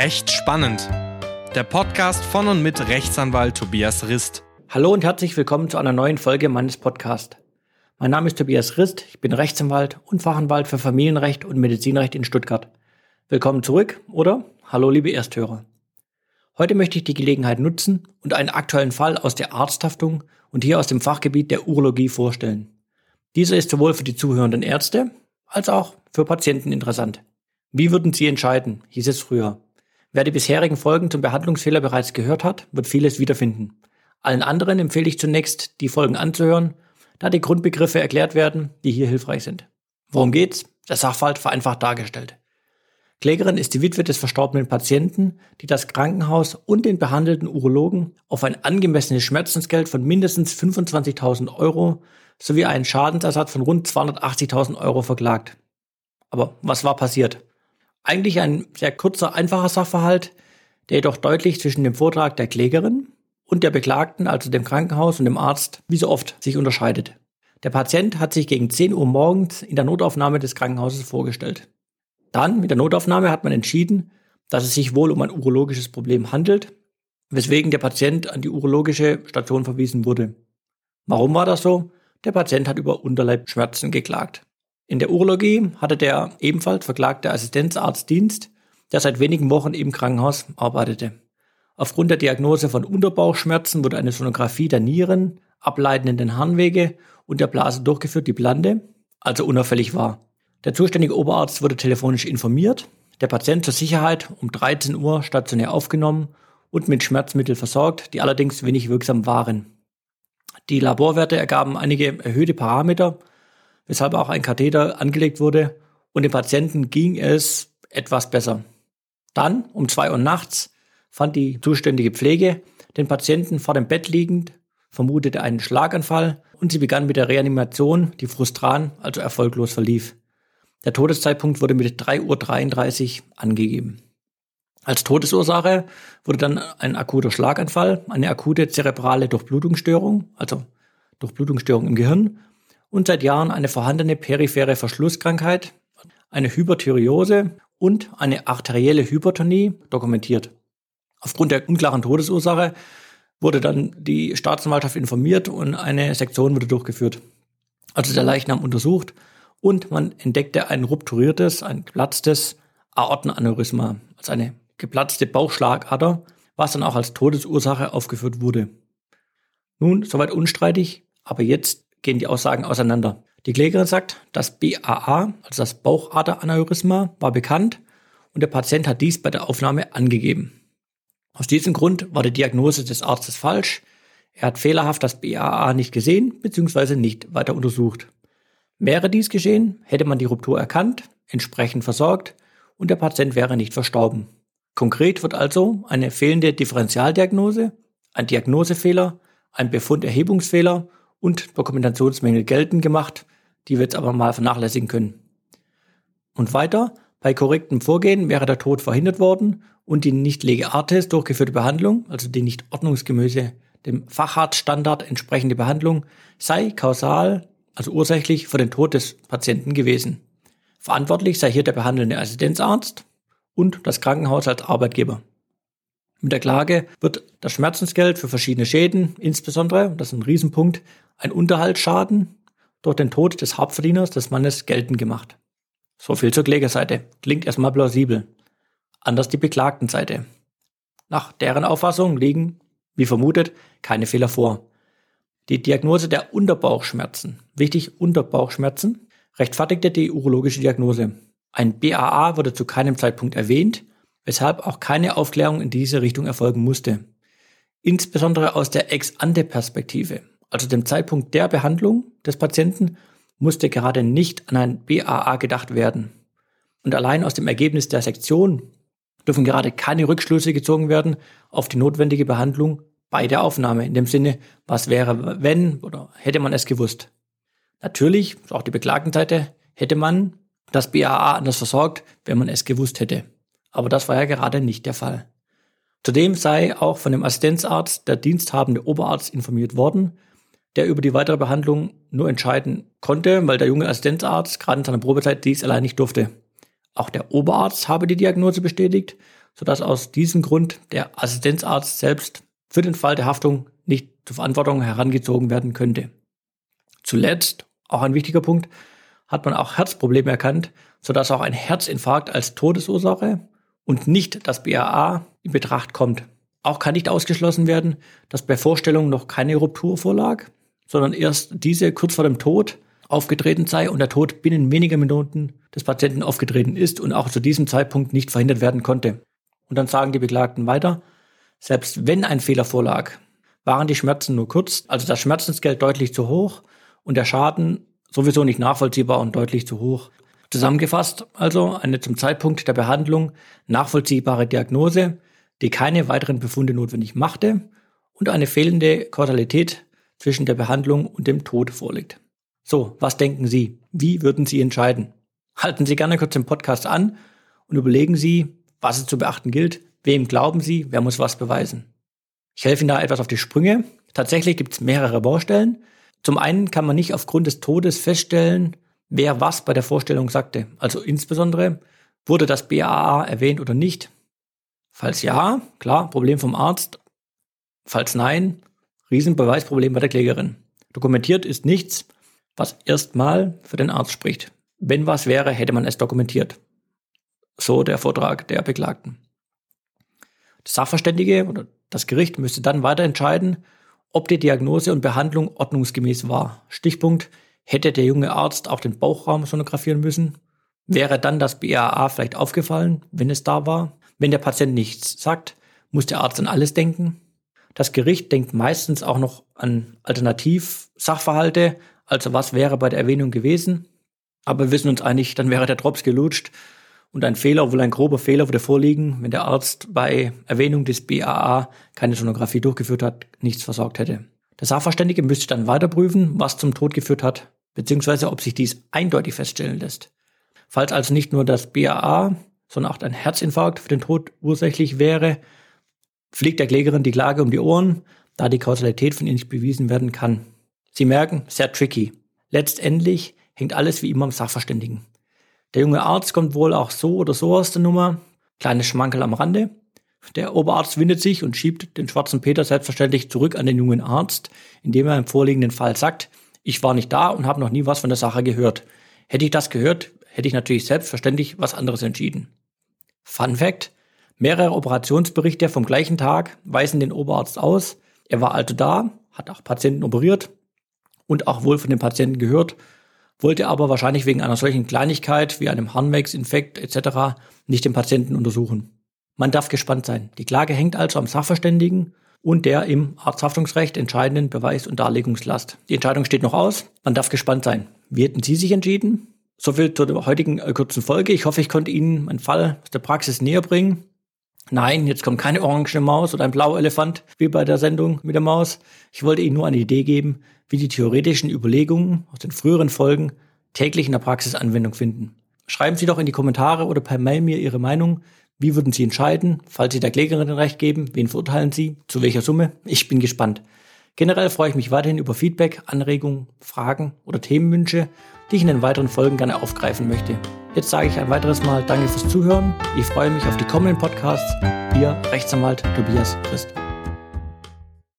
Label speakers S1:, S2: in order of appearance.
S1: Recht spannend. Der Podcast von und mit Rechtsanwalt Tobias Rist.
S2: Hallo und herzlich willkommen zu einer neuen Folge meines Podcasts. Mein Name ist Tobias Rist, ich bin Rechtsanwalt und Fachanwalt für Familienrecht und Medizinrecht in Stuttgart. Willkommen zurück oder hallo liebe Ersthörer. Heute möchte ich die Gelegenheit nutzen und einen aktuellen Fall aus der Arzthaftung und hier aus dem Fachgebiet der Urologie vorstellen. Dieser ist sowohl für die zuhörenden Ärzte als auch für Patienten interessant. Wie würden Sie entscheiden, hieß es früher. Wer die bisherigen Folgen zum Behandlungsfehler bereits gehört hat, wird vieles wiederfinden. Allen anderen empfehle ich zunächst, die Folgen anzuhören, da die Grundbegriffe erklärt werden, die hier hilfreich sind. Worum geht's? Der Sachverhalt vereinfacht dargestellt. Klägerin ist die Witwe des verstorbenen Patienten, die das Krankenhaus und den behandelten Urologen auf ein angemessenes Schmerzensgeld von mindestens 25.000 Euro sowie einen Schadensersatz von rund 280.000 Euro verklagt. Aber was war passiert? Eigentlich ein sehr kurzer, einfacher Sachverhalt, der jedoch deutlich zwischen dem Vortrag der Klägerin und der Beklagten, also dem Krankenhaus und dem Arzt, wie so oft sich unterscheidet. Der Patient hat sich gegen 10 Uhr morgens in der Notaufnahme des Krankenhauses vorgestellt. Dann, mit der Notaufnahme, hat man entschieden, dass es sich wohl um ein urologisches Problem handelt, weswegen der Patient an die urologische Station verwiesen wurde. Warum war das so? Der Patient hat über Unterleibschmerzen geklagt. In der Urologie hatte der ebenfalls verklagte Assistenzarztdienst, der seit wenigen Wochen im Krankenhaus arbeitete. Aufgrund der Diagnose von Unterbauchschmerzen wurde eine Sonographie der Nieren, ableitenden Harnwege und der Blase durchgeführt, die blande, also unauffällig war. Der zuständige Oberarzt wurde telefonisch informiert, der Patient zur Sicherheit um 13 Uhr stationär aufgenommen und mit Schmerzmitteln versorgt, die allerdings wenig wirksam waren. Die Laborwerte ergaben einige erhöhte Parameter, weshalb auch ein Katheter angelegt wurde und dem Patienten ging es etwas besser. Dann, um zwei Uhr nachts, fand die zuständige Pflege den Patienten vor dem Bett liegend, vermutete einen Schlaganfall und sie begann mit der Reanimation, die frustran, also erfolglos verlief. Der Todeszeitpunkt wurde mit 3.33 Uhr angegeben. Als Todesursache wurde dann ein akuter Schlaganfall, eine akute zerebrale Durchblutungsstörung, also Durchblutungsstörung im Gehirn und seit Jahren eine vorhandene periphere Verschlusskrankheit, eine Hyperthyreose und eine arterielle Hypertonie dokumentiert. Aufgrund der unklaren Todesursache wurde dann die Staatsanwaltschaft informiert und eine Sektion wurde durchgeführt. Also der Leichnam untersucht und man entdeckte ein rupturiertes, ein geplatztes Aortenaneurysma, also eine geplatzte Bauchschlagader, was dann auch als Todesursache aufgeführt wurde. Nun, soweit unstreitig, aber jetzt gehen die Aussagen auseinander. Die Klägerin sagt, das BAA, also das Bauchaderaneurysma, war bekannt und der Patient hat dies bei der Aufnahme angegeben. Aus diesem Grund war die Diagnose des Arztes falsch. Er hat fehlerhaft das BAA nicht gesehen bzw. nicht weiter untersucht. Wäre dies geschehen, hätte man die Ruptur erkannt, entsprechend versorgt und der Patient wäre nicht verstorben. Konkret wird also eine fehlende Differentialdiagnose, ein Diagnosefehler, ein Befunderhebungsfehler und Dokumentationsmängel geltend gemacht, die wir jetzt aber mal vernachlässigen können. Und weiter, bei korrektem Vorgehen wäre der Tod verhindert worden und die nicht lege artis durchgeführte Behandlung, also die nicht ordnungsgemäße dem Facharztstandard entsprechende Behandlung, sei kausal, also ursächlich für den Tod des Patienten gewesen. Verantwortlich sei hier der behandelnde Assistenzarzt und das Krankenhaus als Arbeitgeber. Mit der Klage wird das Schmerzensgeld für verschiedene Schäden, insbesondere, das ist ein Riesenpunkt, ein Unterhaltsschaden durch den Tod des Hauptverdieners des Mannes geltend gemacht. So viel zur Klägerseite. Klingt erstmal plausibel. Anders die Beklagtenseite. Nach deren Auffassung liegen, wie vermutet, keine Fehler vor. Die Diagnose der Unterbauchschmerzen, wichtig Unterbauchschmerzen, rechtfertigte die urologische Diagnose. Ein BAA wurde zu keinem Zeitpunkt erwähnt, weshalb auch keine Aufklärung in diese Richtung erfolgen musste. Insbesondere aus der Ex-ante-Perspektive, also dem Zeitpunkt der Behandlung des Patienten, musste gerade nicht an ein BAA gedacht werden. Und allein aus dem Ergebnis der Sektion dürfen gerade keine Rückschlüsse gezogen werden auf die notwendige Behandlung bei der Aufnahme, in dem Sinne, was wäre, wenn oder hätte man es gewusst. Natürlich, auch die Beklagenseite, hätte man das BAA anders versorgt, wenn man es gewusst hätte aber das war ja gerade nicht der Fall. Zudem sei auch von dem Assistenzarzt der diensthabende Oberarzt informiert worden, der über die weitere Behandlung nur entscheiden konnte, weil der junge Assistenzarzt gerade in seiner Probezeit dies allein nicht durfte. Auch der Oberarzt habe die Diagnose bestätigt, sodass aus diesem Grund der Assistenzarzt selbst für den Fall der Haftung nicht zur Verantwortung herangezogen werden könnte. Zuletzt, auch ein wichtiger Punkt, hat man auch Herzprobleme erkannt, sodass auch ein Herzinfarkt als Todesursache und nicht das BAA in Betracht kommt. Auch kann nicht ausgeschlossen werden, dass bei Vorstellung noch keine Ruptur vorlag, sondern erst diese kurz vor dem Tod aufgetreten sei und der Tod binnen weniger Minuten des Patienten aufgetreten ist und auch zu diesem Zeitpunkt nicht verhindert werden konnte. Und dann sagen die Beklagten weiter, selbst wenn ein Fehler vorlag, waren die Schmerzen nur kurz, also das Schmerzensgeld deutlich zu hoch und der Schaden sowieso nicht nachvollziehbar und deutlich zu hoch. Zusammengefasst also eine zum Zeitpunkt der Behandlung nachvollziehbare Diagnose, die keine weiteren Befunde notwendig machte und eine fehlende Kausalität zwischen der Behandlung und dem Tod vorliegt. So, was denken Sie? Wie würden Sie entscheiden? Halten Sie gerne kurz den Podcast an und überlegen Sie, was es zu beachten gilt. Wem glauben Sie, wer muss was beweisen? Ich helfe Ihnen da etwas auf die Sprünge. Tatsächlich gibt es mehrere Baustellen. Zum einen kann man nicht aufgrund des Todes feststellen, wer was bei der Vorstellung sagte. Also insbesondere, wurde das BAA erwähnt oder nicht? Falls ja, klar, Problem vom Arzt. Falls nein, Riesenbeweisproblem bei der Klägerin. Dokumentiert ist nichts, was erstmal für den Arzt spricht. Wenn was wäre, hätte man es dokumentiert. So der Vortrag der Beklagten. Der Sachverständige oder das Gericht müsste dann weiter entscheiden, ob die Diagnose und Behandlung ordnungsgemäß war. Stichpunkt, hätte der junge Arzt auch den Bauchraum sonografieren müssen? Wäre dann das BAA vielleicht aufgefallen, wenn es da war? Wenn der Patient nichts sagt, muss der Arzt an alles denken? Das Gericht denkt meistens auch noch an Alternativ-Sachverhalte, also was wäre bei der Erwähnung gewesen? Aber wir wissen uns einig, dann wäre der Drops gelutscht und ein Fehler, obwohl ein grober Fehler würde vorliegen, wenn der Arzt bei Erwähnung des BAA keine Sonographie durchgeführt hat, nichts versorgt hätte. Der Sachverständige müsste dann weiter prüfen, was zum Tod geführt hat, beziehungsweise ob sich dies eindeutig feststellen lässt. Falls also nicht nur das BAA, sondern auch ein Herzinfarkt für den Tod ursächlich wäre, fliegt der Klägerin die Klage um die Ohren, da die Kausalität von ihr nicht bewiesen werden kann. Sie merken, sehr tricky. Letztendlich hängt alles wie immer am Sachverständigen. Der junge Arzt kommt wohl auch so oder so aus der Nummer. Kleines Schmankel am Rande. Der Oberarzt windet sich und schiebt den schwarzen Peter selbstverständlich zurück an den jungen Arzt, indem er im vorliegenden Fall sagt, ich war nicht da und habe noch nie was von der Sache gehört. Hätte ich das gehört, hätte ich natürlich selbstverständlich was anderes entschieden. Fun Fact, mehrere Operationsberichte vom gleichen Tag weisen den Oberarzt aus. Er war also da, hat auch Patienten operiert und auch wohl von den Patienten gehört wollte aber wahrscheinlich wegen einer solchen Kleinigkeit wie einem Harnwegsinfekt etc. nicht den Patienten untersuchen. Man darf gespannt sein. Die Klage hängt also am Sachverständigen und der im Arzthaftungsrecht entscheidenden Beweis- und Darlegungslast. Die Entscheidung steht noch aus. Man darf gespannt sein. Wie hätten Sie sich entschieden? Soviel zur heutigen äh, kurzen Folge. Ich hoffe, ich konnte Ihnen meinen Fall aus der Praxis näher bringen. Nein, jetzt kommt keine orange Maus oder ein blauer Elefant wie bei der Sendung mit der Maus. Ich wollte Ihnen nur eine Idee geben, wie die theoretischen Überlegungen aus den früheren Folgen täglich in der Praxis Anwendung finden. Schreiben Sie doch in die Kommentare oder per Mail mir Ihre Meinung. Wie würden Sie entscheiden? Falls Sie der Klägerin Recht geben, wen verurteilen Sie? Zu welcher Summe? Ich bin gespannt. Generell freue ich mich weiterhin über Feedback, Anregungen, Fragen oder Themenwünsche, die ich in den weiteren Folgen gerne aufgreifen möchte. Jetzt sage ich ein weiteres Mal Danke fürs Zuhören. Ich freue mich auf die kommenden Podcasts. Ihr Rechtsanwalt Tobias Christ.